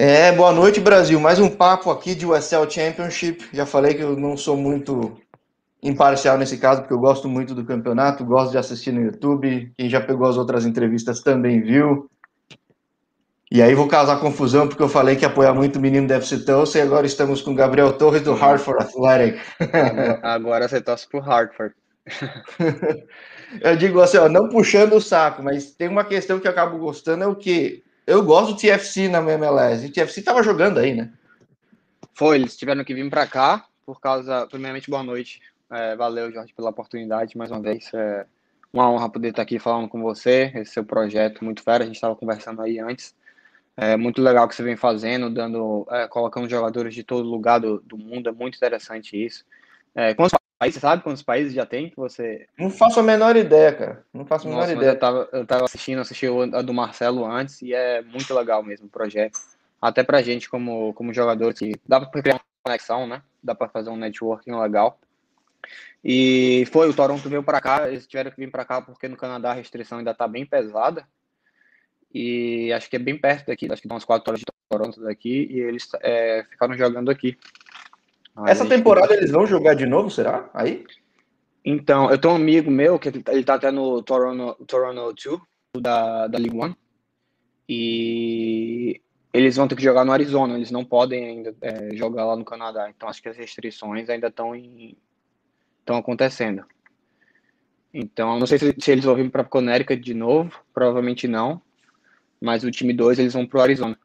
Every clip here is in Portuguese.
É, boa noite, Brasil. Mais um papo aqui de USL Championship. Já falei que eu não sou muito imparcial nesse caso, porque eu gosto muito do campeonato, gosto de assistir no YouTube. Quem já pegou as outras entrevistas também viu. E aí vou causar confusão, porque eu falei que apoiar muito o menino deve ser Tulsa, e agora estamos com Gabriel Torres do Hartford Athletic. Agora você torce pro Hartford. eu digo assim, ó, não puxando o saco, mas tem uma questão que eu acabo gostando, é o que eu gosto do TFC na MLS, o TFC tava jogando aí, né? Foi, eles tiveram que vir para cá, por causa, primeiramente, boa noite. É, valeu, Jorge, pela oportunidade, mais uma vez. É uma honra poder estar aqui falando com você, esse seu projeto muito fera, a gente estava conversando aí antes. É muito legal que você vem fazendo, dando, é, colocando jogadores de todo lugar do, do mundo, é muito interessante isso. É, quantos países, sabe quantos países já tem que você... Não faço a menor ideia, cara. Não faço a menor Nossa, ideia. Eu tava, eu tava assistindo, assisti a do Marcelo antes e é muito legal mesmo o projeto. Até pra gente como, como jogador, que dá pra criar uma conexão, né? Dá pra fazer um networking legal. E foi, o Toronto veio para cá, eles tiveram que vir para cá porque no Canadá a restrição ainda tá bem pesada. E acho que é bem perto daqui, acho que dá umas 4 horas de Toronto daqui, e eles é, ficaram jogando aqui. Aí Essa temporada eles vão jogar de novo, será? Aí? Então, eu tenho um amigo meu que ele tá até no Toronto, Toronto 2, da, da League One, e eles vão ter que jogar no Arizona, eles não podem ainda é, jogar lá no Canadá. Então, acho que as restrições ainda estão estão acontecendo. Então, não sei se, se eles vão vir para Connecticut de novo, provavelmente não, mas o time 2 eles vão para o Arizona.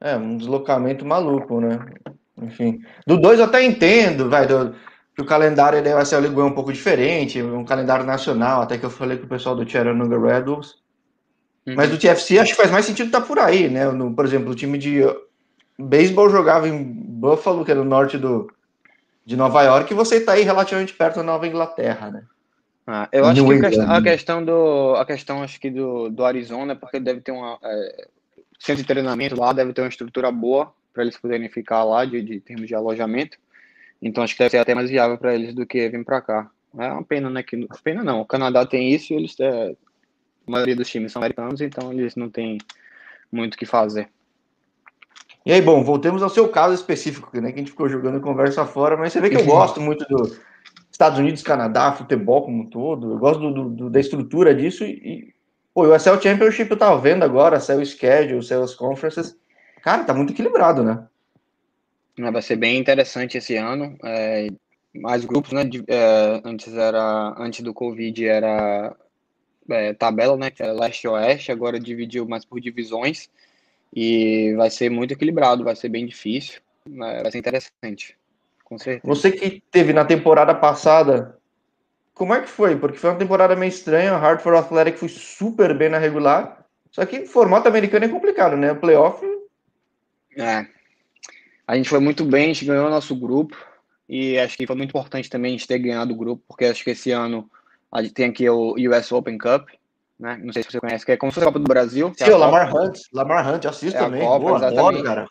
É, um deslocamento maluco, né? Enfim. Do 2 eu até entendo, vai, do, que o calendário ele vai ser o um pouco diferente, um calendário nacional, até que eu falei com o pessoal do Chattanooga Red Bulls. Uhum. Mas do TFC acho que faz mais sentido estar tá por aí, né? No, por exemplo, o time de beisebol jogava em Buffalo, que é no norte do, de Nova York, e você está aí relativamente perto da Nova Inglaterra, né? Ah, eu acho New que England. a questão do a questão acho que do, do Arizona é porque deve ter uma é, centro de treinamento lá, deve ter uma estrutura boa para eles poderem ficar lá de, de termos de alojamento. Então acho que deve ser até mais viável para eles do que vir para cá. É uma pena, né? Que pena não. O Canadá tem isso e eles é, a maioria dos times são americanos, então eles não têm muito o que fazer. E aí, bom, voltemos ao seu caso específico, né? Que a gente ficou jogando conversa fora, mas você vê que eu gosto muito do, Estados Unidos, Canadá, futebol como um todo. Eu gosto do, do, da estrutura disso e, pô, o ESL Championship eu tava vendo agora, saiu o schedule, saiu as conferences. Cara, tá muito equilibrado, né? Vai ser bem interessante esse ano. É, mais grupos, né? É, antes era, antes do Covid era é, tabela, né? Que era leste oeste, agora dividiu mais por divisões e vai ser muito equilibrado, vai ser bem difícil, vai ser interessante. Com certeza. Você que teve na temporada passada, como é que foi? Porque foi uma temporada meio estranha, o Hartford Athletic foi super bem na regular, só que formato americano é complicado, né? O playoff... É, a gente foi muito bem, a gente ganhou o nosso grupo, e acho que foi muito importante também a gente ter ganhado o grupo, porque acho que esse ano a gente tem aqui o US Open Cup, né? Não sei se você conhece, que é como se fosse a Copa do Brasil. Sim, é o Lamar Hunt. Lamar Hunt, assisto é também. Copa, Boa, adoro, cara.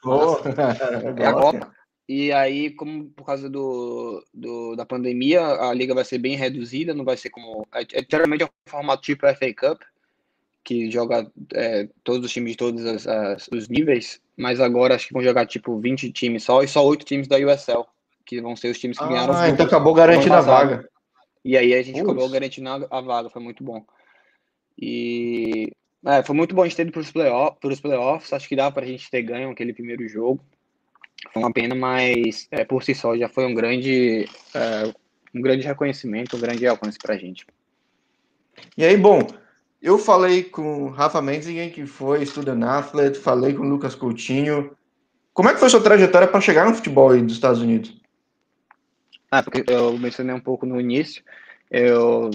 é a Copa. E aí, como por causa do, do, da pandemia, a liga vai ser bem reduzida, não vai ser como. É, é, geralmente é um formato tipo FA Cup, que joga é, todos os times de todos as, as, os níveis, mas agora acho que vão jogar tipo 20 times só e só 8 times da USL, que vão ser os times que ah, ganharam. Ah, então acabou garantindo a vaga. E aí a gente Ups. acabou garantindo a, vaga, foi muito bom. E é, foi muito bom a gente ter ido para os playoff, playoffs, acho que dá para a gente ter ganho aquele primeiro jogo. Foi uma pena, mas é, por si só já foi um grande, é, um grande reconhecimento, um grande alcance para a gente. E aí, bom, eu falei com Rafa Menzigen, que foi estudante athlete, falei com Lucas Coutinho. Como é que foi sua trajetória para chegar no futebol aí dos Estados Unidos? Ah, porque eu mencionei um pouco no início, eu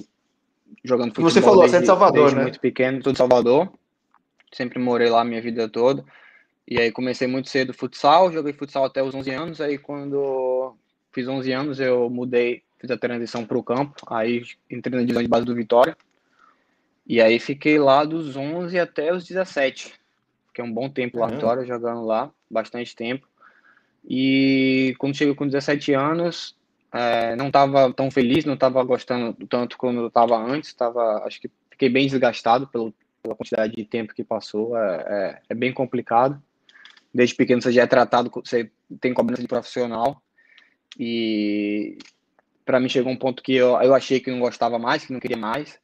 jogando futebol Você falou, desde, você é de Salvador, desde né? muito pequeno, sou de Salvador, sempre morei lá a minha vida toda. E aí comecei muito cedo futsal, joguei futsal até os 11 anos, aí quando fiz 11 anos eu mudei, fiz a transição para o campo, aí entrei na divisão de base do Vitória. E aí fiquei lá dos 11 até os 17. Fiquei um bom tempo lá Vitória, jogando lá, bastante tempo. E quando cheguei com 17 anos, é, não estava tão feliz, não estava gostando tanto como eu estava antes, tava, acho que fiquei bem desgastado pelo, pela quantidade de tempo que passou, é, é, é bem complicado. desde pequeno você já é tratado, você tem cobrança de profissional. E para mim chegou um ponto que eu, eu achei que não gostava mais, que não queria mais,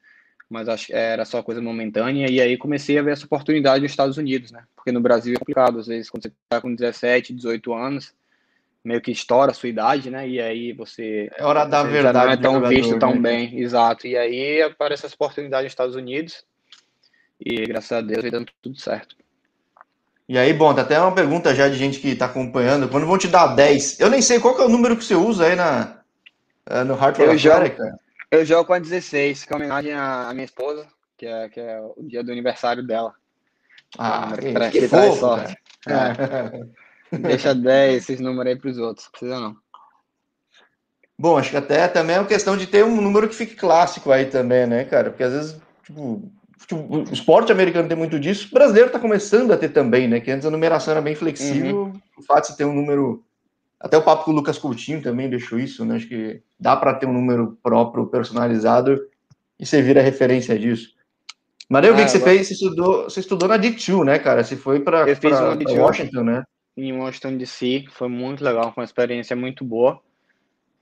mas acho, era só coisa momentânea. E aí comecei a ver essa oportunidade nos Estados Unidos, né? Porque no Brasil é complicado, às vezes, quando você está com 17, 18 anos, meio que estoura a sua idade, né? E aí você. É hora da verdade. Já não é tão jogador, visto tão né? bem, exato. E aí aparece essa oportunidade nos Estados Unidos. E graças a Deus dando tudo certo. E aí, bom, tá até uma pergunta já de gente que tá acompanhando. Quando vão te dar 10? Eu nem sei qual que é o número que você usa aí na, eh, no Heart Eu jogo- America. Eu jogo com a 16, que é homenagem à minha esposa, que é, que é o dia do aniversário dela. Ah, que, traz- que fofo, sorte. cara. Deixa 10 esses números aí pros outros, não precisa não. Bom, acho que até também é uma questão de ter um número que fique clássico aí também, né, cara? Porque às vezes, tipo, tipo, o esporte americano tem muito disso, o brasileiro tá começando a ter também, né? Que antes a numeração era bem flexível, o fato de você ter um número. Até o papo com o Lucas Coutinho também deixou isso, né? Acho que dá para ter um número próprio, personalizado, e você vira referência disso. Mas eu vi Ah, que você agora- fez, você estudou, você estudou na D2, né, cara? Você foi para D2. Washington, né? Em Washington DC, foi muito legal, foi uma experiência muito boa.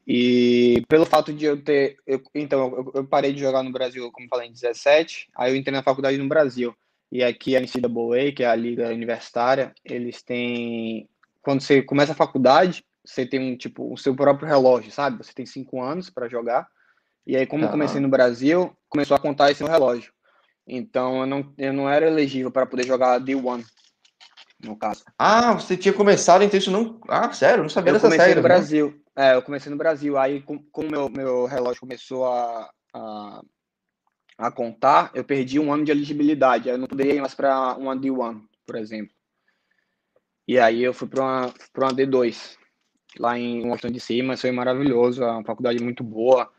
E pelo fato de eu ter. eu- então, eu, eu parei de jogar no Brasil, como falei, em 17, aí eu entrei na faculdade no Brasil. E aqui a NCAA, que é a liga universitária, eles têm. Quando você começa a faculdade, você tem um tipo o seu próprio relógio, sabe? Você tem cinco anos para jogar. E aí, como eu Tá. comecei no Brasil, começou a contar esse relógio. Então, eu não, eu não era elegível para poder jogar D1, no caso. Ah, você tinha começado, então isso não. Ah, sério, eu não sabia Eu dessa comecei no Brasil. É, eu comecei no Brasil. Aí, com, com meu, meu relógio começou a, a, a contar, eu perdi um ano de elegibilidade. Aí Eu não poderia ir mais para uma D1, por exemplo. E aí eu fui para uma, pra uma D2, lá em Washington DC, mas foi maravilhoso. É uma faculdade muito boa.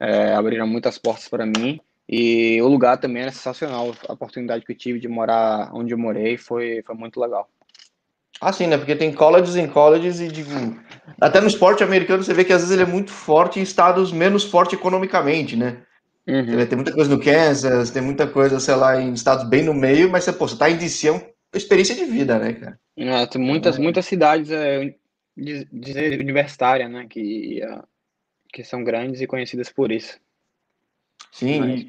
é, abriram muitas portas para mim. E o lugar também era sensacional. A oportunidade que eu tive de morar onde eu morei foi, foi muito legal. Ah, sim, né? Porque tem colleges em colleges e, digo, até no esporte americano você vê que às vezes ele é muito forte em estados menos forte economicamente, né? Uhum. Tem muita coisa no Kansas, tem muita coisa, sei lá, em estados bem no meio, mas você, pô, você tá em DC, é uma experiência de vida, né, cara? É, tem muitas, muitas cidades é, de, de universitária, né, que, é, que são grandes e conhecidas por isso. Sim, Mas-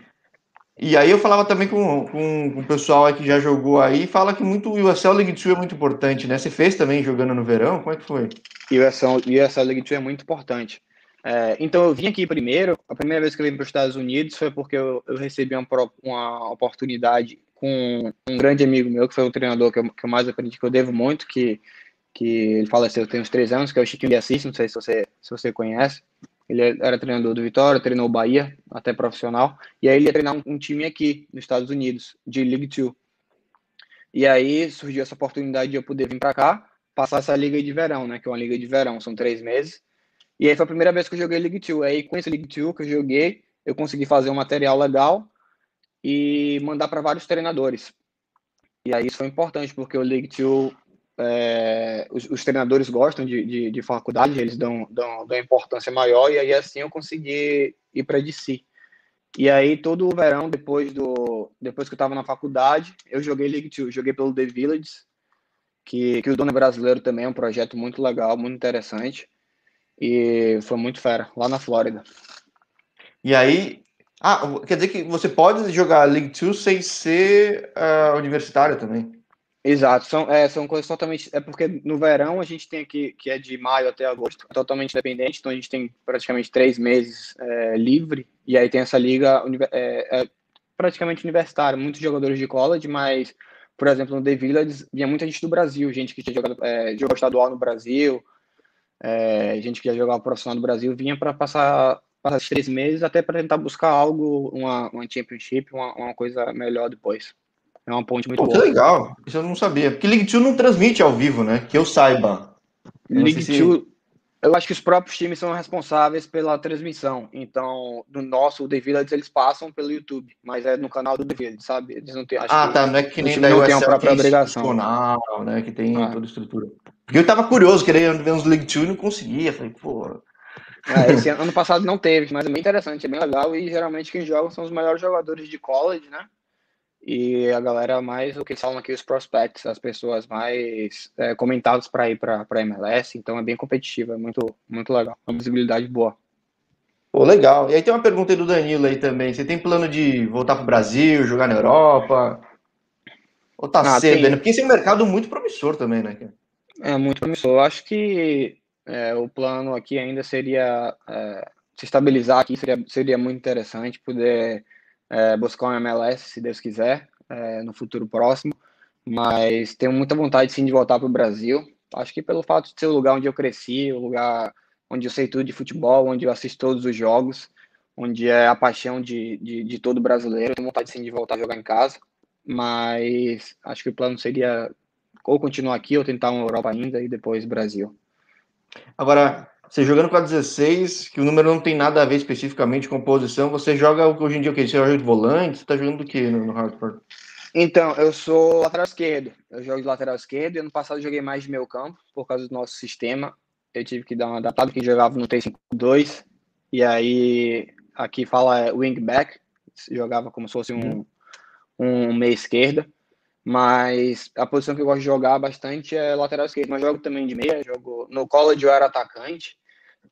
e, aí eu falava também com, com, com o pessoal que já jogou aí, fala que muito o USL League 2 é muito importante, né? Você fez também jogando no verão? Como é que foi? E o ESL, o ESL League 2 é muito importante. É, então eu vim aqui primeiro, a primeira vez que eu vim para os Estados Unidos foi porque eu, eu recebi uma, uma oportunidade com um grande amigo meu, que foi o treinador que eu, que eu mais aprendi, que eu devo muito, que, que ele faleceu tem uns três anos, que é o Chiquinho de Assis, não sei se você, se você conhece. Ele era treinador do Vitória, treinou o Bahia, até profissional, e aí ele ia treinar um, um time aqui, nos Estados Unidos, de League 2. E aí surgiu essa oportunidade de eu poder vir para cá, passar essa liga de verão, né? Que é uma liga de verão, são três meses. E aí foi a primeira vez que eu joguei League 2. Aí com esse League 2 que eu joguei, eu consegui fazer um material legal e mandar para vários treinadores. E aí isso foi importante, porque o League 2, é, os, os treinadores gostam de, de, de faculdade, eles dão, dão, dão importância maior, e aí assim eu consegui ir para DC. E aí todo o verão, depois, do, depois que eu estava na faculdade, eu joguei League 2, joguei pelo The Village, que, que o dono brasileiro também, é um projeto muito legal, muito interessante. E foi muito fera, lá na Flórida. E aí. Ah, quer dizer que você pode jogar League 2 sem ser ah, universitário também. Exato, são, é, são coisas totalmente. É porque no verão a gente tem aqui, que é de maio até agosto, totalmente independente, então a gente tem praticamente três meses é, livre, e aí tem essa liga é, é praticamente universitária, muitos jogadores de college, mas, por exemplo, no The Village vinha muita gente do Brasil, gente que tinha jogado é, jogou estadual no Brasil, é, gente que já jogava profissional no Brasil, vinha para passar, passar esses três meses até para tentar buscar algo, uma, uma championship, uma, uma coisa melhor depois. É uma ponte muito Pô, que boa. legal. Isso eu não sabia. Porque League 2 não transmite ao vivo, né? Que eu saiba. Eu League sei se- 2, eu acho que os próprios times são responsáveis pela transmissão. Então, no nosso, o The Village, eles passam pelo YouTube, mas é no canal do The Village, sabe? Eles não têm, Ah, que- tá. Não é que nem da não tem a própria que obrigação. né? Que tem Ah. toda a estrutura. Porque eu tava curioso, querendo ver uns League 2 e não conseguia. Falei, pô. É, esse ano, ano passado não teve, mas é bem interessante, é bem legal. E geralmente quem joga são os melhores jogadores de college, né? e a galera mais, o que eles falam aqui, os prospects, as pessoas mais é, comentadas para ir para MLS, então é bem competitivo, é muito, muito legal, uma visibilidade boa. Pô, legal. E aí tem uma pergunta aí do Danilo aí também. Você tem plano de voltar para o Brasil, jogar na Europa? Ou tá ah, cedo, né? Porque esse é um mercado muito promissor também, né? É muito promissor. Eu acho que é, o plano aqui ainda seria é, se estabilizar aqui, seria, seria muito interessante poder é, buscar um MLS, se Deus quiser, é, no futuro próximo. Mas tenho muita vontade, sim, de voltar para o Brasil. Acho que pelo fato de ser o lugar onde eu cresci, o lugar onde eu sei tudo de futebol, onde eu assisto todos os jogos, onde é a paixão de, de, de todo brasileiro. Tenho vontade, sim, de voltar a jogar em casa. Mas acho que o plano seria ou continuar aqui ou tentar uma Europa ainda e depois Brasil. Agora, você jogando com a 16, que o número não tem nada a ver especificamente com posição, você joga hoje em dia o quê? Você joga de volante? Você tá jogando do que no, no Hartford? Então, eu sou lateral esquerdo. Eu jogo de lateral esquerdo e ano passado joguei mais de meio campo por causa do nosso sistema. Eu tive que dar uma adaptada, porque jogava no T5-2. E aí, aqui fala wingback. Jogava como se fosse um, um meia esquerda. Mas a posição que eu gosto de jogar bastante é lateral esquerdo. Mas jogo também de meia. Jogo... No college eu era atacante.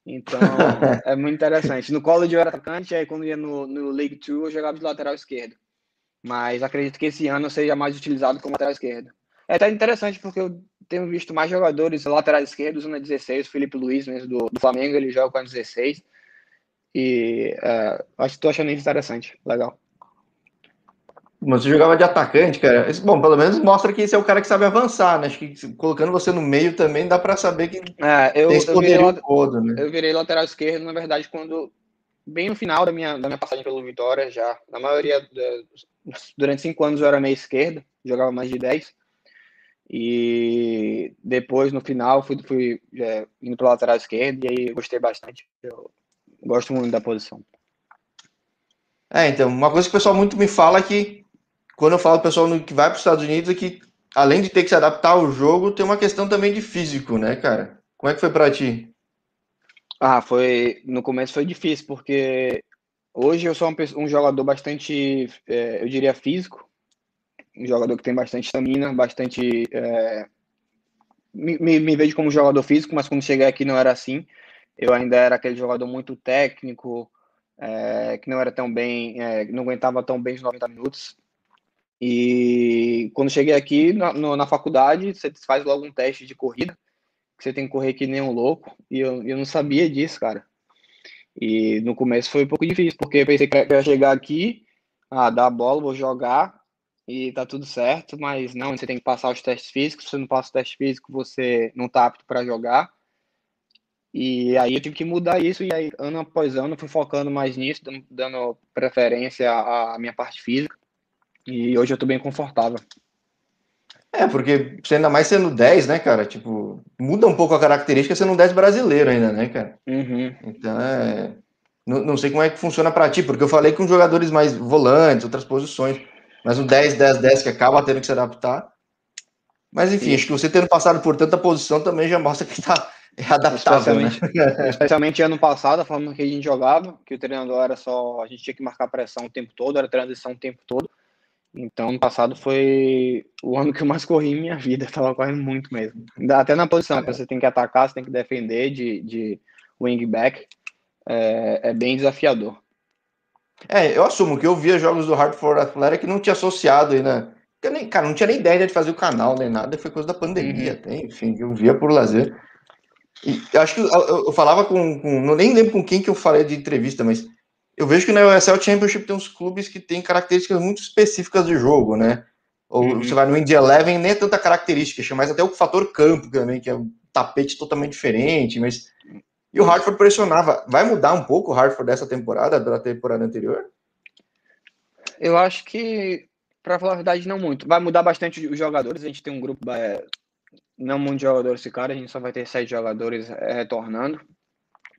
Então é muito interessante. No college eu era atacante, aí quando ia no, no League 2 eu jogava de lateral esquerdo. Mas acredito que esse ano eu seja mais utilizado como lateral esquerdo. É até interessante porque eu tenho visto mais jogadores laterais esquerdos na 16. O Felipe Luiz, mesmo do, do Flamengo, ele joga com a 16. E uh, acho que estou achando isso interessante. Legal. Você jogava de atacante, cara. Bom, pelo menos mostra que esse é o cara que sabe avançar, né? Acho que colocando você no meio também dá para saber que é, eu, tem esse poderio todo, né? Eu virei lateral esquerdo, na verdade, quando bem no final da minha, da minha passagem pelo Vitória já. Na maioria, durante cinco anos eu era meio esquerdo, jogava mais de 10. E depois, no final, fui, fui é, indo para lateral esquerdo e aí gostei bastante. Eu gosto muito da posição. É, então, uma coisa que o pessoal muito me fala é que quando eu falo pessoal que vai para os Estados Unidos, é que além de ter que se adaptar ao jogo, tem uma questão também de físico, né, cara? Como é que foi para ti? Ah, foi no começo foi difícil porque hoje eu sou um, um jogador bastante, é, eu diria físico, um jogador que tem bastante estamina, bastante é, me, me, vejo como jogador físico, mas quando cheguei aqui não era assim. Eu ainda era aquele jogador muito técnico, é, que não era tão bem, é, não aguentava tão bem os 90 minutos. E quando cheguei aqui na, no, na faculdade, você faz logo um teste de corrida, que você tem que correr que nem um louco, e eu, eu não sabia disso, cara. E no começo foi um pouco difícil, porque eu pensei que ia chegar aqui, ah, dar a bola, vou jogar, e tá tudo certo, mas não, você tem que passar os testes físicos, se você não passa o teste físico, você não tá apto para jogar. E aí eu tive que mudar isso, e aí ano após ano fui focando mais nisso, dando, preferência à minha parte física. E hoje eu tô bem confortável. É, porque ainda mais sendo 10, né, cara? Tipo, muda um pouco a característica sendo um 10 brasileiro ainda, né, cara? Uhum. Então é. Não, não sei como é que funciona para ti, porque eu falei com jogadores mais volantes, outras posições, mas um 10, 10, 10 que acaba tendo que se adaptar. Mas enfim, Sim. acho que você tendo passado por tanta posição também já mostra que tá adaptável, especialmente, né? especialmente ano passado, a forma que a gente jogava, que o treinador era só. A gente tinha que marcar pressão o tempo todo, era transição o tempo todo. Então, ano passado foi o ano que eu mais corri em minha vida. Tava correndo muito mesmo. Até na posição, que você tem que atacar, você tem que defender de, de wingback. É, é bem desafiador. É, eu assumo que eu via jogos do Hartford Athletic que não tinha associado aí, né? Eu nem, cara, não tinha nem ideia de fazer o canal nem nada, foi coisa da pandemia, uhum. até, enfim, eu via por lazer. E acho que eu, eu, eu falava com, com, Não nem lembro com quem que eu falei de entrevista, mas eu vejo que na USL Championship tem uns clubes que têm características muito específicas de jogo, né? Ou uhum. você vai no Indy Eleven, nem é tanta característica, mas até o fator campo também, que é um tapete totalmente diferente, mas... E o Hartford pressionava. Vai mudar um pouco o Hartford dessa temporada, da temporada anterior? Eu acho que, para falar a verdade, não muito. Vai mudar bastante os jogadores. A gente tem um grupo, é, não muito de jogadores ficaram, a gente só vai ter sete jogadores é, retornando.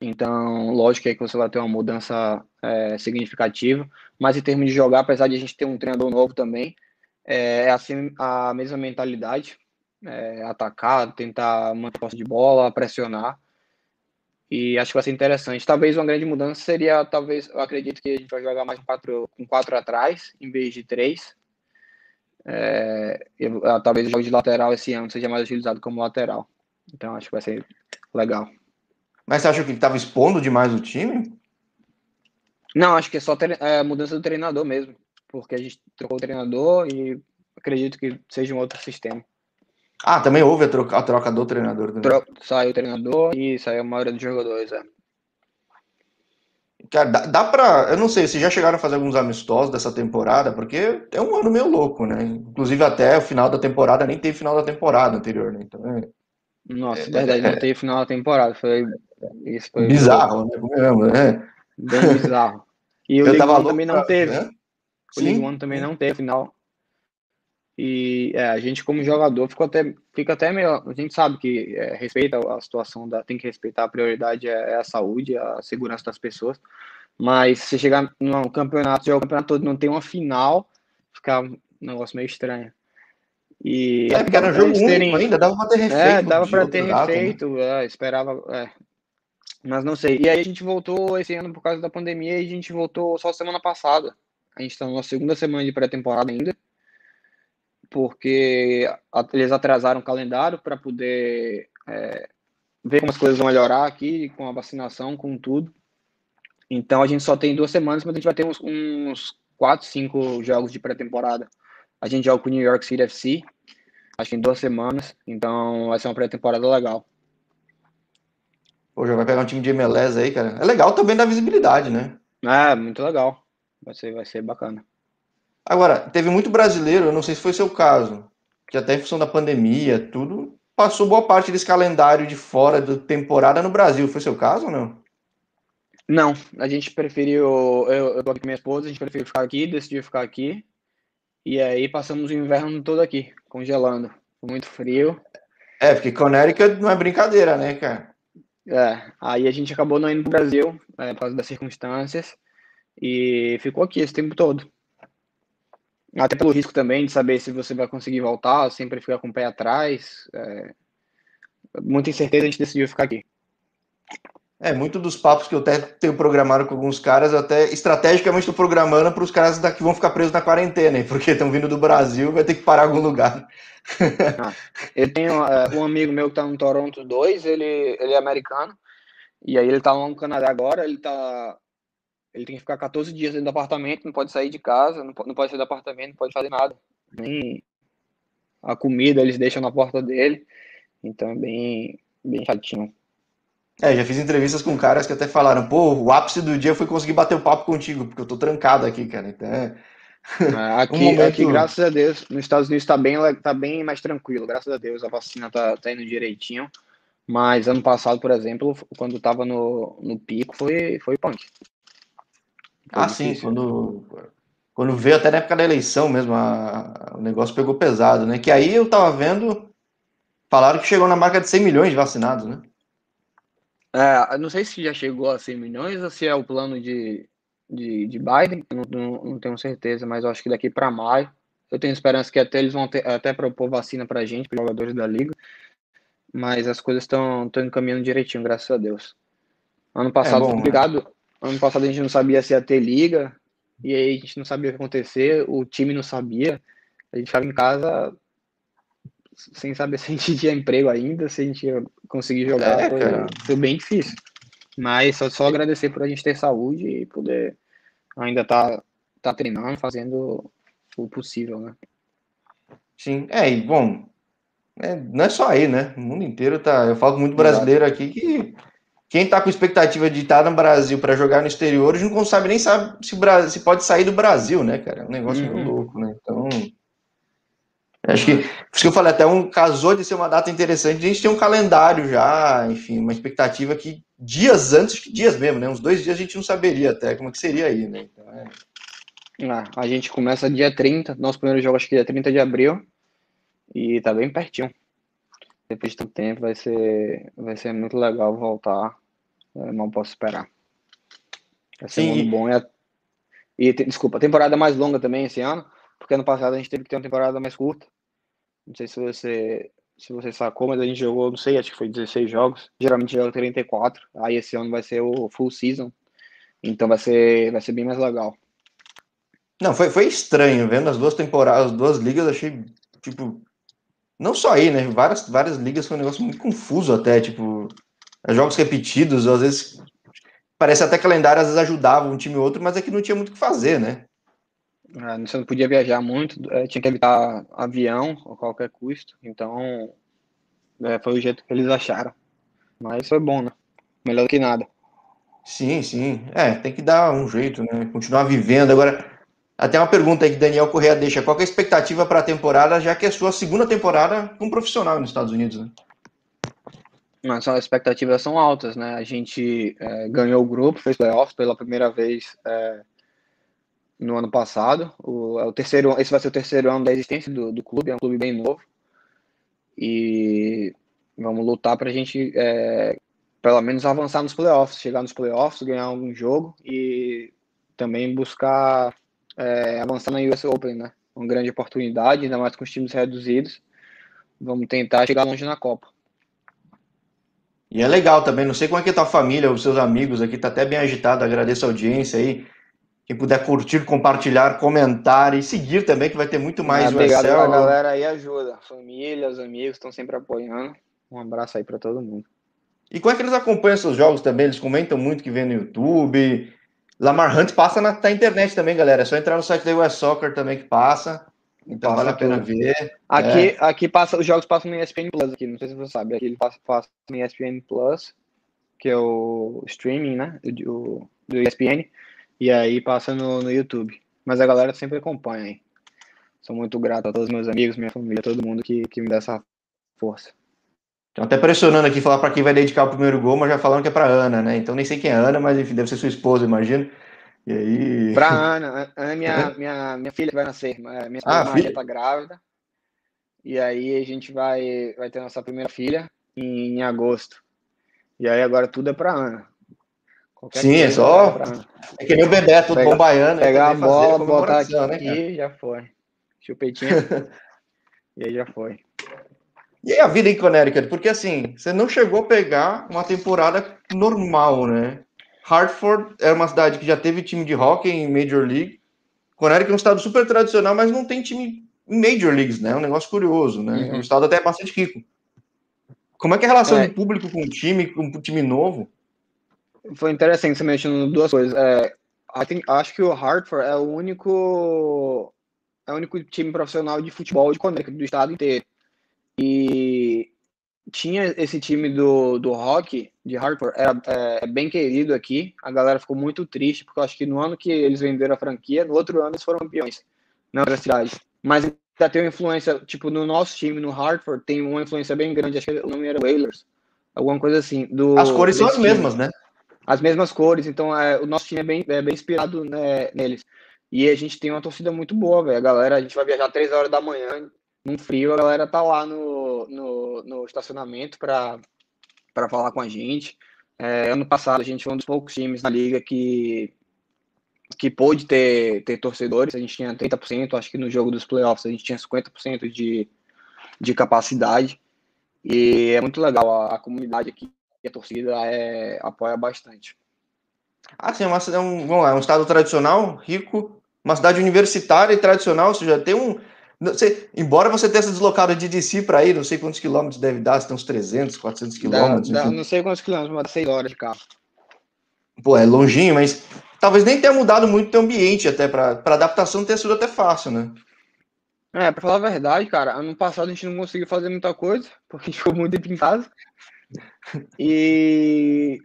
Então, lógico que você vai ter uma mudança é, significativa, mas em termos de jogar, apesar de a gente ter um treinador novo também, é, é assim a mesma mentalidade, é, atacar, tentar manter posse de bola, pressionar, e acho que vai ser interessante. Talvez uma grande mudança seria, talvez, eu acredito que a gente vai jogar mais quatro, com quatro atrás, em vez de três, é, eu, talvez o jogo de lateral esse ano seja mais utilizado como lateral. Então acho que vai ser legal. Mas você acha que ele estava expondo demais o time? Não, acho que é só é, mudança do treinador mesmo. Porque a gente trocou o treinador e acredito que seja um outro sistema. Ah, também houve a troca, a troca do treinador. Também. Tro saiu o treinador e saiu a maioria dos jogadores, é. Cara, dá, dá pra. Eu não sei, se já chegaram a fazer alguns amistosos dessa temporada, porque é um ano meio louco, né? Inclusive até o final da temporada, nem teve final da temporada anterior, né? Então é. Nossa, é, verdade, é, não teve final da temporada. Foi. Isso foi bizarro, louco. né? Bem bizarro. E o League One também não teve. Né? O League One também não teve final. E é, a gente, como jogador, ficou até, fica até melhor. A gente sabe que é, respeita a situação, da, tem que respeitar a prioridade é, é, a saúde, a segurança das pessoas. Mas se chegar no campeonato, jogar o campeonato todo não tem uma final, fica um negócio meio estranho. E é, porque era jogo terem... ainda, dava pra ter refeito. É, dava pra ter refeito, né? é, esperava. É. Mas não sei. E aí a gente voltou esse ano por causa da pandemia e a gente voltou só semana passada. A gente tá na segunda semana de pré-temporada ainda porque eles atrasaram o calendário para poder é, ver como as coisas vão melhorar aqui com a vacinação, com tudo. Então a gente só tem duas semanas, mas a gente vai ter uns, uns quatro, cinco jogos de pré-temporada. A gente joga com o New York City FC, acho que em duas semanas, então vai ser uma pré-temporada legal. Pô, já vai pegar um time de MLS aí, cara. É legal também dar visibilidade, né? É, muito legal. Vai ser, vai ser bacana. Agora, teve muito brasileiro, eu não sei se foi seu caso, que até em função da pandemia, tudo, passou boa parte desse calendário de fora da temporada no Brasil. Foi seu caso ou não? Não, a gente preferiu, eu, eu tô aqui com minha esposa, a gente preferiu ficar aqui, decidiu ficar aqui. E aí passamos o inverno todo aqui, congelando. Muito frio. É, porque Connecticut não é brincadeira, né, cara? É, aí a gente acabou não indo pro Brasil, é, por causa das circunstâncias, e ficou aqui esse tempo todo. Até pelo risco também de saber se você vai conseguir voltar, sempre ficar com o pé atrás. É... Muita incerteza, a gente decidiu ficar aqui. É, muito dos papos que eu até tenho programado com alguns caras, até estrategicamente estou programando para os caras que vão ficar presos na quarentena, porque estão vindo do Brasil, vai ter que parar em algum lugar. Ah, eu tenho uh, um amigo meu que está no Toronto 2, ele, ele é americano, e aí ele está lá no Canadá agora, ele está ele tem que ficar 14 dias dentro do apartamento, não pode sair de casa, não pode, não pode sair do apartamento, não pode fazer nada. Nem a comida eles deixam na porta dele. Então é bem, bem chatinho. É, já fiz entrevistas com caras que até falaram, pô, o ápice do dia foi conseguir bater o papo contigo, porque eu tô trancado aqui, cara. Então é... é aqui, um momento... aqui, graças a Deus, nos Estados Unidos tá bem, tá bem mais tranquilo, graças a Deus, a vacina tá, tá indo direitinho. Mas ano passado, por exemplo, quando tava no, no pico, foi, foi punk. Ah, sim, quando, quando veio até na época da eleição mesmo, a, o negócio pegou pesado, né? Que aí eu tava vendo, falaram que chegou na marca de 100 milhões de vacinados, né? É, não sei se já chegou a 100 milhões ou se é o plano de, de, de Biden, não, não, não, tenho certeza, mas eu acho que daqui para maio, eu tenho esperança que até eles vão ter, até propor vacina pra gente, para jogadores da liga, mas as coisas estão encaminhando direitinho, graças a Deus. Ano passado, é bom, obrigado, né? Ano passado a gente não sabia se ia ter liga, e aí a gente não sabia o que acontecer, o time não sabia. A gente ficava em casa sem saber se a gente tinha emprego ainda, se a gente ia conseguir jogar. É, foi, foi, bem difícil. Mas só, só agradecer por a gente ter saúde e poder ainda estar tá, tá treinando, fazendo o possível, né? Sim, é, e bom, é, não é só aí, né? O mundo inteiro tá. Eu falo muito brasileiro aqui que quem está com expectativa de estar no Brasil para jogar no exterior, não sabe nem sabe se, o Brasil, se pode sair do Brasil, né, cara? É um negócio uhum. meio louco, né? Então. Acho que, por isso que eu falei, até um casou de ser uma data interessante, a gente tem um calendário já, enfim, uma expectativa que dias antes, que dias mesmo, né? Uns dois dias a gente não saberia até como que seria aí, né? Então, é... ah, a gente começa dia 30, nosso primeiro jogo acho que é 30 de abril, e tá bem pertinho depois de tanto tempo vai ser, vai ser muito legal voltar. Eu não posso esperar. Vai ser Sim. um bom. E, e desculpa, a temporada mais longa também esse ano, porque ano passado a gente teve que ter uma temporada mais curta. Não sei se você se você sacou, mas a gente jogou, não sei, acho que foi 16 jogos. Geralmente joga 34. Aí esse ano vai ser o full season. Então vai ser vai ser bem mais legal. Não, foi, foi estranho, vendo as duas temporadas, as duas ligas, achei, tipo, não só aí, né? Várias, várias ligas foi um negócio muito confuso até, tipo, jogos repetidos, às vezes parece até calendário às vezes ajudava um time ou outro, mas é que não tinha muito o que fazer, né? É, você não podia viajar muito, é, tinha que evitar avião a qualquer custo, então é, foi o jeito que eles acharam. Mas foi bom, né? Melhor do que nada. Sim, sim. É, tem que dar um jeito, né? Continuar vivendo. Agora, até uma pergunta aí que Daniel Correa deixa. Qual é a expectativa para a temporada, já que é sua segunda temporada como profissional nos Estados Unidos, né? Mas as expectativas são altas, né? A gente é, ganhou o grupo, fez playoffs pela primeira vez é, no ano passado. O, é o terceiro, esse vai ser o terceiro ano da existência do, do clube, é um clube bem novo. E vamos lutar para a gente, é, pelo menos, avançar nos playoffs, chegar nos playoffs, ganhar algum jogo e também buscar é, avançar na US Open, né? Uma grande oportunidade, ainda mais com os times reduzidos. Vamos tentar chegar longe na Copa. E é legal também, não sei como é que tá a família, os seus amigos aqui, tá até bem agitado, agradeço a audiência aí. Quem puder curtir, compartilhar, comentar e seguir também, que vai ter muito mais é, Obrigado galera aí ajuda. Família, os amigos estão sempre apoiando. Um abraço aí para todo mundo. E como é que eles acompanham seus jogos também? Eles comentam muito que vem no YouTube. Lamar Hunt passa na, na internet também, galera. É só entrar no site da US Soccer também que passa. Então passa vale a pena ver. Aqui, é. aqui passa, os jogos passam no ESPN Plus aqui, não sei se você sabe. Aqui ele passa, passa no ESPN Plus, que é o streaming, né? Do, do ESPN. E aí passa no, no YouTube. Mas a galera sempre acompanha aí. Sou muito grato a todos os meus amigos, minha família, todo mundo que, que me dá essa força. Estão até pressionando aqui falar para quem vai dedicar o primeiro gol, mas já falando que é para Ana, né? Então nem sei quem é Ana, mas enfim, deve ser sua esposa, imagino. E aí. Para Ana, Ana é minha, minha, minha filha que vai nascer. Minha esposa ah, Maria está grávida. E aí a gente vai, vai ter nossa primeira filha em, em agosto. E aí agora tudo é para Ana. Qualquer Sim, é só. É que nem o Bebeto, tudo bom baiano. Pegar a bola, botar aqui, né, aqui já foi. Chupetinho. e aí já foi. E aí a vida em Connecticut? Porque assim, você não chegou a pegar uma temporada normal, né? Hartford é uma cidade que já teve time de hockey em Major League. Connecticut é um estado super tradicional, mas não tem time em Major Leagues, né? É um negócio curioso, né? Uhum. É um estado até bastante rico. Como é que é a relação é. do público com o time, com o time novo? Foi interessante você mencionando duas coisas. É, acho que o Hartford é o único é o único time profissional de futebol de Connecticut do estado inteiro. E tinha esse time do, do rock de Hartford, é, é, bem querido aqui. A galera ficou muito triste, porque eu acho que no ano que eles venderam a franquia, no outro ano eles foram campeões na outra cidade. Mas ainda tem uma influência, tipo, no nosso time, no Hartford, tem uma influência bem grande. Acho que o nome era Whalers, alguma coisa assim. Do, As cores são as mesmas, né? As mesmas cores, então é, o nosso time é bem, é bem inspirado né, neles. E a gente tem uma torcida muito boa, velho. A galera, a gente vai viajar três horas da manhã, num frio, a galera tá lá no, no, no estacionamento para falar com a gente. É, ano passado a gente foi um dos poucos times na liga que, que pôde ter, ter torcedores, a gente tinha 30%, acho que no jogo dos playoffs a gente tinha 50% de, de capacidade. E é muito legal a, a comunidade aqui a torcida é, apoia bastante. Ah, sim, é, uma, é, um, vamos lá, é um estado tradicional, rico, uma cidade universitária e tradicional, ou seja, tem um. Você, embora você tenha se deslocado de DC para ir, não sei quantos quilômetros deve dar, se tem uns 300, 400 quilômetros. Dá, dá, não sei quantos quilômetros, mas 6 horas de carro. Pô, é longinho, mas talvez nem tenha mudado muito o ambiente até, para adaptação ter sido até fácil, né? É, pra falar a verdade, cara, ano passado a gente não conseguiu fazer muita coisa, porque a gente ficou muito tempo em casa. E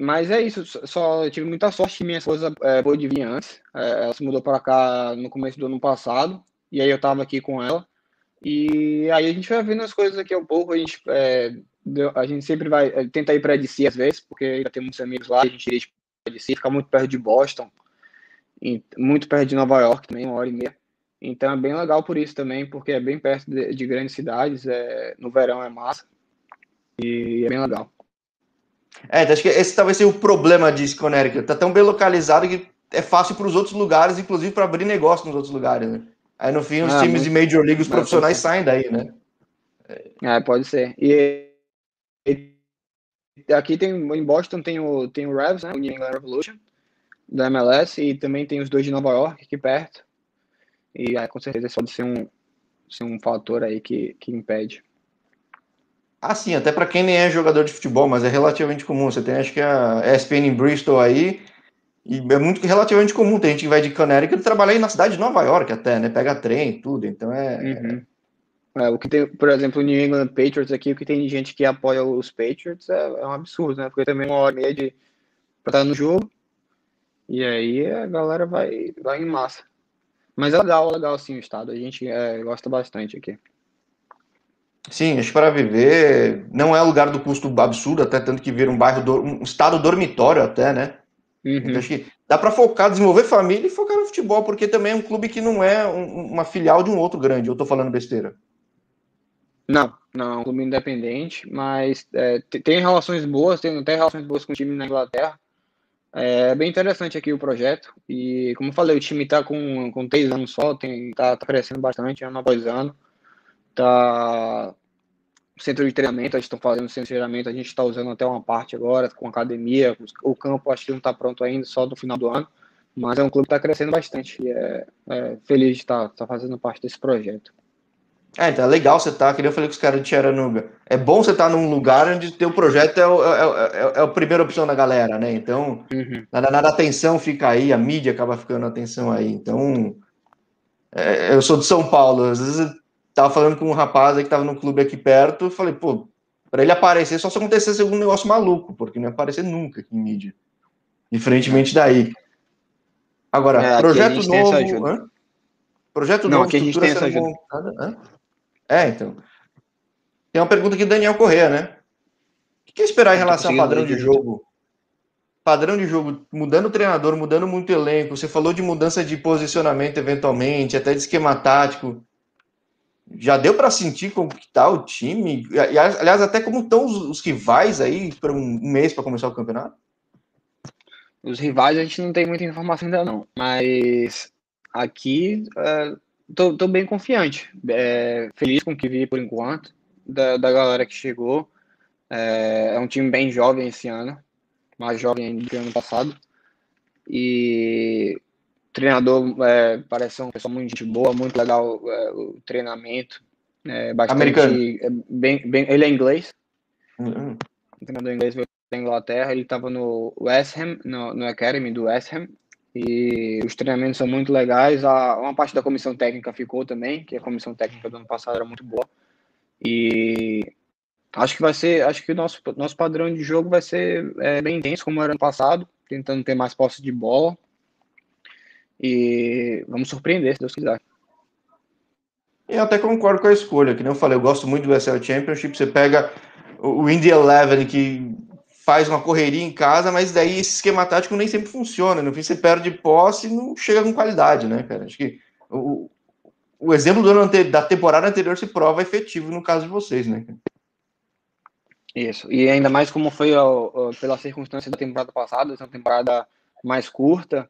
mas é isso, só tive muita sorte minha esposa é, pôde vir antes. É, ela se mudou para cá no começo do ano passado, e aí eu tava aqui com ela. E aí a gente vai vendo as coisas aqui um pouco, a gente, é, a gente sempre vai é, tenta ir para DC às vezes, porque ainda tem muitos amigos lá, a gente iria para DC, fica muito perto de Boston, e muito perto de Nova York também, uma hora e meia. Então é bem legal por isso também, porque é bem perto de, de grandes cidades, é, no verão é massa. E é bem legal. É, acho que esse talvez seja o problema de Connecticut. Tá tão bem localizado que é fácil para os outros lugares, inclusive para abrir negócio nos outros lugares, né? Aí no fim os ah, times muito... de Major League, os profissionais saem daí, né? É, pode ser. E, e aqui tem em Boston tem o tem o Revs, né? O New England Revolution. da MLS e também tem os dois de Nova York aqui perto. E aí, com certeza pode ser um, ser um fator aí que, que impede. Ah, sim, até para quem nem é jogador de futebol, mas é relativamente comum. Você tem, acho que a ESPN em Bristol aí, e é muito relativamente comum. Tem gente que vai de Connecticut trabalhar aí na cidade de Nova York até, né? Pega trem, tudo. Então é. Uhum. é. o que tem, por exemplo, o New England Patriots aqui, o que tem gente que apoia os Patriots é, é um absurdo, né? Porque também uma hora e meia de pra estar no jogo. E aí a galera vai, vai em massa. Mas é legal, legal sim o estado. A gente é, gosta bastante aqui. Sim, acho que para viver não é lugar do custo absurdo, até tanto que vira um bairro, do, um estado dormitório até, né? Uhum. Então acho que dá para focar, desenvolver família e focar no futebol, porque também é um clube que não é um, uma filial de um outro grande. Eu tô falando besteira. Não, não, é um clube independente, mas é, tem relações boas, tem até relações boas com o time na Inglaterra. É bem interessante aqui o projeto. E como eu falei, o time está com, com três anos só, tem, tá, tá crescendo bastante ano após ano. Tá centro de treinamento, a gente está fazendo centro de treinamento, a gente está usando até uma parte agora com academia. O campo acho que não está pronto ainda, só no final do ano. Mas é um clube que está crescendo bastante e é, é feliz de estar tá, tá fazendo parte desse projeto. É, então é legal você estar, tá, que eu falei com os caras de Charanuga. É bom você estar tá num lugar onde teu projeto é, o, é, é, é, a primeira opção da galera, né? Então, uhum. nada, nada atenção fica aí, a mídia acaba ficando atenção aí. Então, é, eu sou de São Paulo, às vezes tava falando com um rapaz aí que tava no clube aqui perto, eu falei, pô, para ele aparecer só se acontecesse algum negócio maluco, porque não ia aparecer nunca aqui em mídia. Diferentemente daí. Agora, é, projeto novo. Projeto não, novo, aqui a gente tem essa ajuda. Montada, é, então. Tem uma pergunta aqui do Daniel Correa, né? O que é esperar em relação ao padrão de jogo? Padrão de jogo, mudando o treinador, mudando muito o elenco. Você falou de mudança de posicionamento eventualmente, até de esquema tático. Já deu para sentir como que tá o time? E, aliás, até como estão os, os, rivais aí para um mês para começar o campeonato? Os rivais a gente não tem muita informação ainda não, mas aqui tô, tô bem confiante. É, feliz com o que vi por enquanto, da, da galera que chegou. É, é um time bem jovem esse ano, mais jovem do que ano passado. E treinador é, parece uma pessoa muito boa, muito legal é, o treinamento. É, bastante, Americano. É, bem, bem, ele é inglês. Uhum. O treinador inglês veio da Inglaterra, ele estava no West Ham, no, no Academy do West Ham, e os treinamentos são muito legais. A, uma parte da comissão técnica ficou também, que a comissão técnica do ano passado era muito boa. E acho que vai ser, acho que o nosso, nosso padrão de jogo vai ser é, bem intenso, como era ano passado, tentando ter mais posse de bola. E vamos surpreender, se Deus quiser. Eu até concordo com a escolha, que nem eu falei, eu gosto muito do SL Championship. Você pega o Indy Eleven, que faz uma correria em casa, mas daí esse esquema tático nem sempre funciona. No fim, você perde posse e não chega com qualidade, né, cara? Acho que o, o exemplo da temporada anterior se prova efetivo no caso de vocês, né? Isso, e ainda mais como foi ó, pela circunstância da temporada passada, essa temporada mais curta,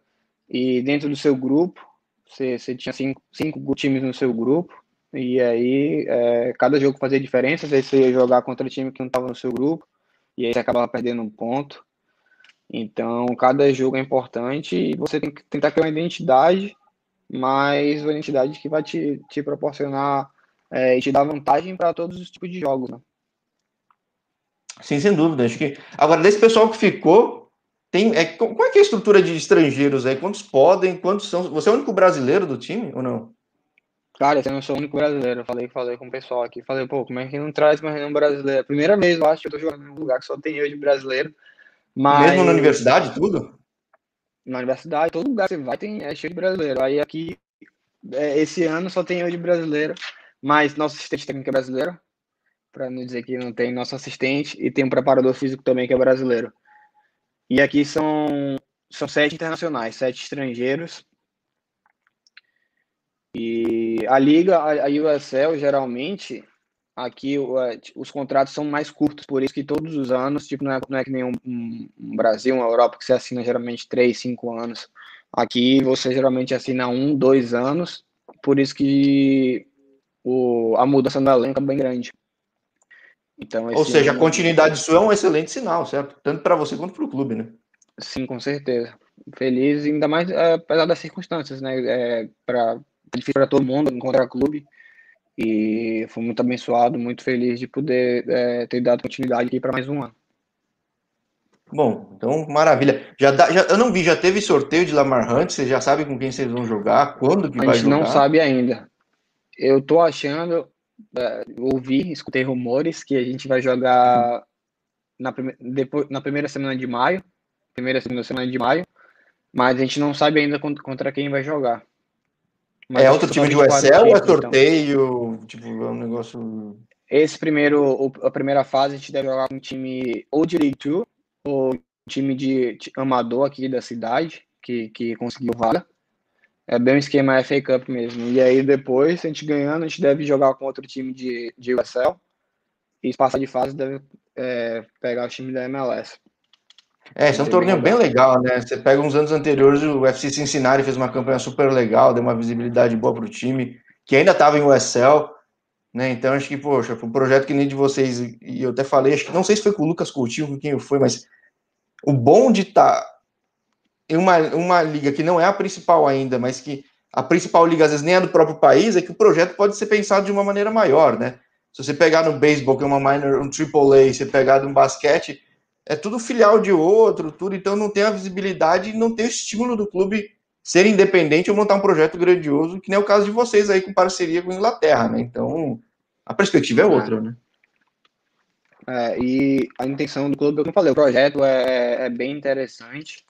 e dentro do seu grupo, você, você tinha cinco, cinco times no seu grupo, e aí é, cada jogo fazia diferença, às vezes você ia jogar contra time que não estava no seu grupo, e aí você acaba perdendo um ponto. Então, cada jogo é importante e você tem que tentar criar uma identidade, mas uma identidade que vai te, te proporcionar é, e te dar vantagem para todos os tipos de jogos. Né? Sim, sem dúvida. Acho que agora desse pessoal que ficou, tem é, como é que é a estrutura de estrangeiros aí? Quantos podem? Quantos são? Você é o único brasileiro do time ou não? Cara, eu não sou o único brasileiro. Eu falei, falei com o pessoal aqui. Falei, pô, como é que não traz mais nenhum brasileiro? Primeira vez, eu acho que eu tô jogando em um lugar que só tem eu de brasileiro. Mas... Mesmo na universidade, tudo? Na universidade, todo lugar que você vai tem, é cheio de brasileiro. Aí aqui, é, esse ano só tem eu de brasileiro, mas nosso assistente técnico é brasileiro, para não dizer que não tem nosso assistente, e tem um preparador físico também que é brasileiro. E aqui são, são sete internacionais, sete estrangeiros, e a liga, a, a USL, geralmente, aqui os contratos são mais curtos, por isso que todos os anos, tipo, não é, não é que nem um, um, Brasil, uma Europa, que você assina geralmente 3, 5 anos. Aqui você geralmente assina um, dois anos, por isso que o, a mudança no elenco é bem grande. Então, Ou seja, ano... a continuidade sua é um excelente sinal, certo? Tanto para você quanto para o clube, né? Sim, com certeza. feliz, ainda mais é, apesar das circunstâncias, né? É, para difícil para todo mundo encontrar clube e fui muito abençoado, muito feliz de poder é, ter dado continuidade aqui para mais um ano. Bom, então maravilha. Já, dá, já eu não vi, já teve sorteio de Lamar Hunt, você já sabe com quem vocês vão jogar, quando que A vai gente jogar? não sabe ainda. Eu tô achando, é, ouvi, escutei rumores que a gente vai jogar na, prime depois, na primeira semana de maio, primeira segunda semana de maio, mas a gente não sabe ainda contra, quem vai jogar. Mas é outro time de são 24 USL ou é times, então. sorteio? Tipo, é um negócio. Esse primeiro, a primeira fase, a gente deve jogar com um time ou de League Two, ou um time de, de amador aqui da cidade, que, que conseguiu vaga. É bem um esquema FA Cup mesmo. E aí depois, a gente ganhando, a gente deve jogar com outro time de, de USL. E se passar de fase, deve é, pegar o time da MLS. É, esse é um torneio bem legal. né? Você pega uns anos anteriores, o FC Cincinnati fez uma campanha super legal, deu uma visibilidade boa pro time, que ainda estava em USL, né? Então acho que, poxa, foi um projeto que nem de vocês, e eu até falei, acho que não sei se foi com o Lucas Coutinho, com quem foi, mas o bom de estar em uma, uma liga que não é a principal ainda, mas que a principal liga às vezes nem é do próprio país, é que o projeto pode ser pensado de uma maneira maior, né? Se você pegar no beisebol, que é uma minor, um AAA, você pegar no basquete, é tudo filial de outro, tudo, então não tem a visibilidade e não tem o estímulo do clube ser independente ou montar um projeto grandioso, que nem é o caso de vocês aí com parceria com a Inglaterra, né? Então, a perspectiva é outra, né? É, e a intenção do clube, como eu falei, o projeto é, é bem interessante.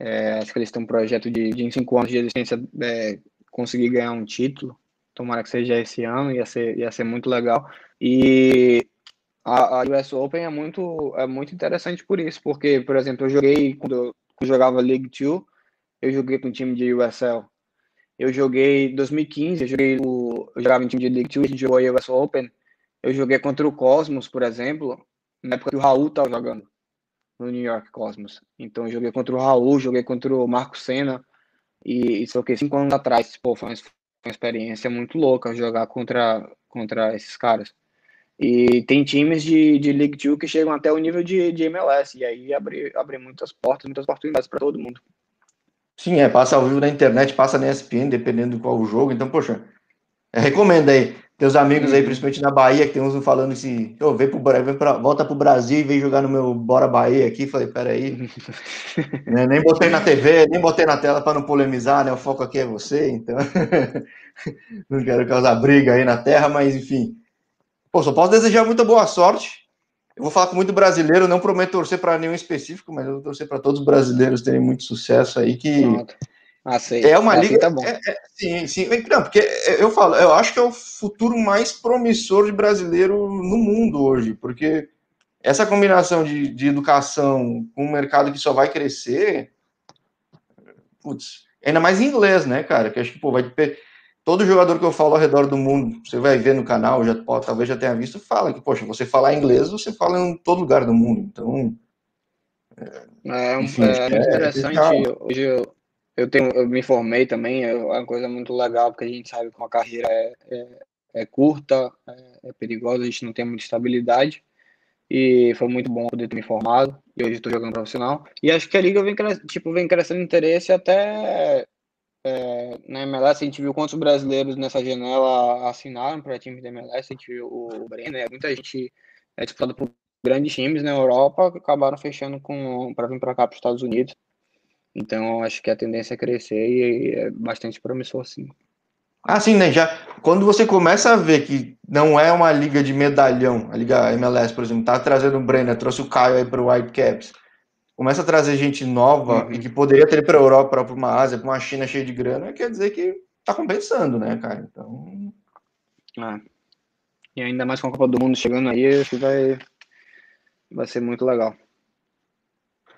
É, acho que eles têm um projeto de, de em cinco anos de existência é, conseguir ganhar um título. Tomara que seja esse ano, ia ser, ia ser muito legal. E a, a US Open é muito, é muito interessante por isso, porque, por exemplo, eu joguei quando eu, jogava League Two, eu joguei com um time de USL. Eu joguei em 2015, eu joguei o, eu jogava em time de League Two, a gente jogou a US Open. Eu joguei contra o Cosmos, por exemplo, na época que o Raul estava jogando no New York Cosmos. Então joguei contra o Raul, joguei contra o Marco Senna e isso foi cinco anos atrás. Pô, foi uma, experiência muito louca jogar contra, contra esses caras. E tem times de, de League Two que chegam até o nível de, de MLS, e aí abre, abre muitas portas, muitas oportunidades para todo mundo. Sim, é, passa ao vivo na internet, passa na ESPN, dependendo de qual o jogo. Então, poxa, é, recomenda aí. Teus amigos aí, Uhum. principalmente na Bahia, que tem uns falando assim, ô, vem pro, vem pra, volta pro Brasil e vem jogar no meu Bora Bahia aqui. Falei, peraí, né, nem botei na TV, nem botei na tela para não polemizar, né? O foco aqui é você, então não quero causar briga aí na terra, mas enfim. Pô, só posso desejar muita boa sorte. Eu vou falar com muito brasileiro, não prometo torcer para nenhum específico, mas eu vou torcer para todos os brasileiros terem muito sucesso aí, que Pronto. Aceito. é uma Assim liga. Tá bom. é- é- sim, sim. Não, porque eu falo, eu acho que é o futuro mais promissor de brasileiro no mundo hoje, porque essa combinação de, de educação com um mercado que só vai crescer, putz, ainda mais em inglês, né, cara? Que acho que pô, vai ter. Todo jogador que eu falo ao redor do mundo, você vai ver no canal, já pode, talvez já tenha visto, fala que, poxa, você falar inglês, você fala em todo lugar do mundo. Então, É, um- Enfim, é muito é interessante. Hoje eu, eu, tenho, eu me formei também, é uma coisa muito legal, porque a gente sabe que uma carreira é, é, é curta, é, é perigosa, a gente não tem muita estabilidade. E foi muito bom poder ter me formado. E hoje estou jogando profissional. E acho que a liga vem, tipo, vem crescendo interesse até é, na MLS. A gente viu quantos brasileiros nessa janela assinaram para time da MLS. A gente viu o Brenner, muita gente é disputada por grandes times na Europa que acabaram fechando com para vir para cá para os Estados Unidos. Então acho que a tendência é crescer e é bastante promissor sim. Ah, sim, né? Já, quando você começa a ver que não é uma liga de medalhão, a Liga MLS, por exemplo, tá trazendo o Brenner, trouxe o Caio aí para o Whitecaps, começa a trazer gente nova Uhum. e que poderia ter para a Europa, para uma Ásia, para uma China cheia de grana, quer dizer que tá compensando, né, cara? Então, É. E ainda mais com a Copa do Mundo chegando aí, acho que vai, vai ser muito legal.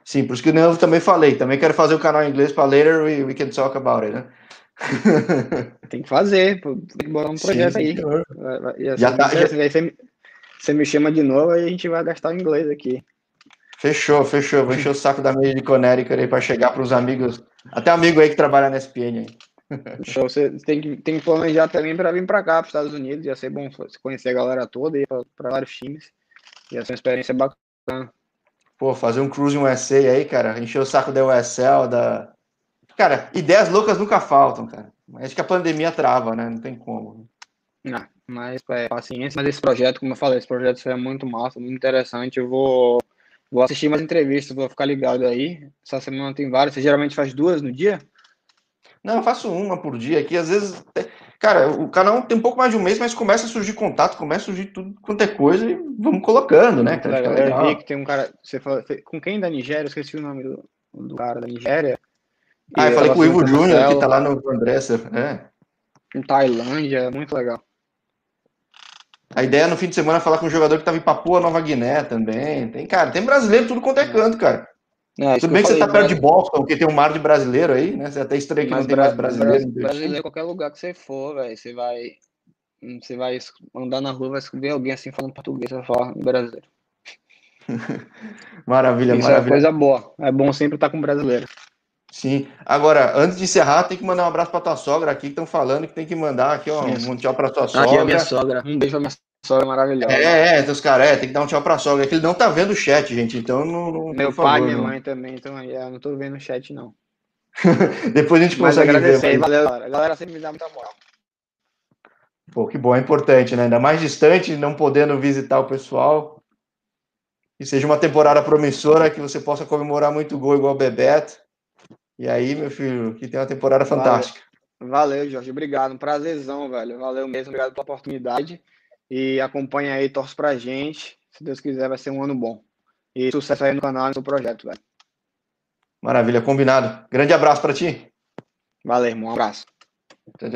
Sim, por isso que eu também falei, também quero fazer o canal em inglês para later we, we can talk about it, né? Tem que fazer, pô, tem que botar um Sim, projeto aí. Vai- vai- ia Já tá-. Aí você, me- você me chama de novo e a gente vai gastar o inglês aqui. Fechou, fechou. Vou encher o saco da mídia de Connecticut aí para chegar para os amigos, até amigo aí que trabalha na SPN aí. Show, você tem que, tem que planejar também para vir para cá, para os Estados Unidos. Ia ser bom conhecer a galera toda e para vários times. Ia ser uma experiência bacana. Pô, fazer um cruise USA aí, cara, encher o saco da USL, da, Cara, ideias loucas nunca faltam, cara. Acho que a pandemia trava, né? Não tem como. Não, mas é, paciência. Mas esse projeto, como eu falei, esse projeto é muito massa, muito interessante. Eu vou, vou assistir mais entrevistas, vou ficar ligado aí. Essa semana tem várias. Você geralmente faz duas no dia? Não, eu faço uma por dia aqui. Às vezes, cara, o canal tem um pouco mais de um mês, mas começa a surgir contato, começa a surgir tudo quanto é coisa e vamos colocando, né? Cara, eu vi que tem um cara. Você falou, com quem da Nigéria? Eu esqueci o nome do, do cara da Nigéria. Ah, eu falei com o Ivo Júnior, que tá lá no Andressa. É. Em Tailândia, muito legal. A ideia no fim de semana é falar com um jogador que tava em Papua Nova Guiné também. Tem, cara, tem brasileiro tudo quanto é canto, cara. É, Tudo bem que, que você tá perto de Boston, porque tem um mar de brasileiro aí, né? Você até estranha que não tem mais brasileiro. Brasileiro, em qualquer lugar que você for, velho, você vai. Você vai andar na rua, vai ver alguém assim falando português, vai falar brasileiro. maravilha, Isso maravilha. é coisa boa. É bom sempre estar com brasileiro. Sim. Agora, antes de encerrar, tem que mandar um abraço para tua sogra aqui, que estão falando que tem que mandar aqui, ó, um tchau para tua sogra. Aqui é minha sogra. Um beijo pra minha sogra maravilhosa. É, é, então os caras, é, tem que dar um tchau pra sogra, é que ele não tá vendo o chat, gente, então não... não Meu pai e minha não. mãe também, então eu não tô vendo o chat, não. Depois a gente Mas consegue agradecer, ver. Valeu, galera. A galera sempre me dá muita moral. Pô, que bom, é importante, né? Ainda mais distante, não podendo visitar o pessoal. Que seja uma temporada promissora, que você possa comemorar muito gol igual o Bebeto. E aí, meu filho, que tem uma temporada fantástica. Valeu, Valeu Jorge. Obrigado. Um prazerzão, velho. Valeu mesmo. Obrigado pela oportunidade. E acompanha aí, torce pra gente. Se Deus quiser, vai ser um ano bom. E sucesso aí no canal e no projeto, velho. Maravilha, combinado. Grande abraço para ti. Valeu, irmão. Um abraço. Tchau, tchau.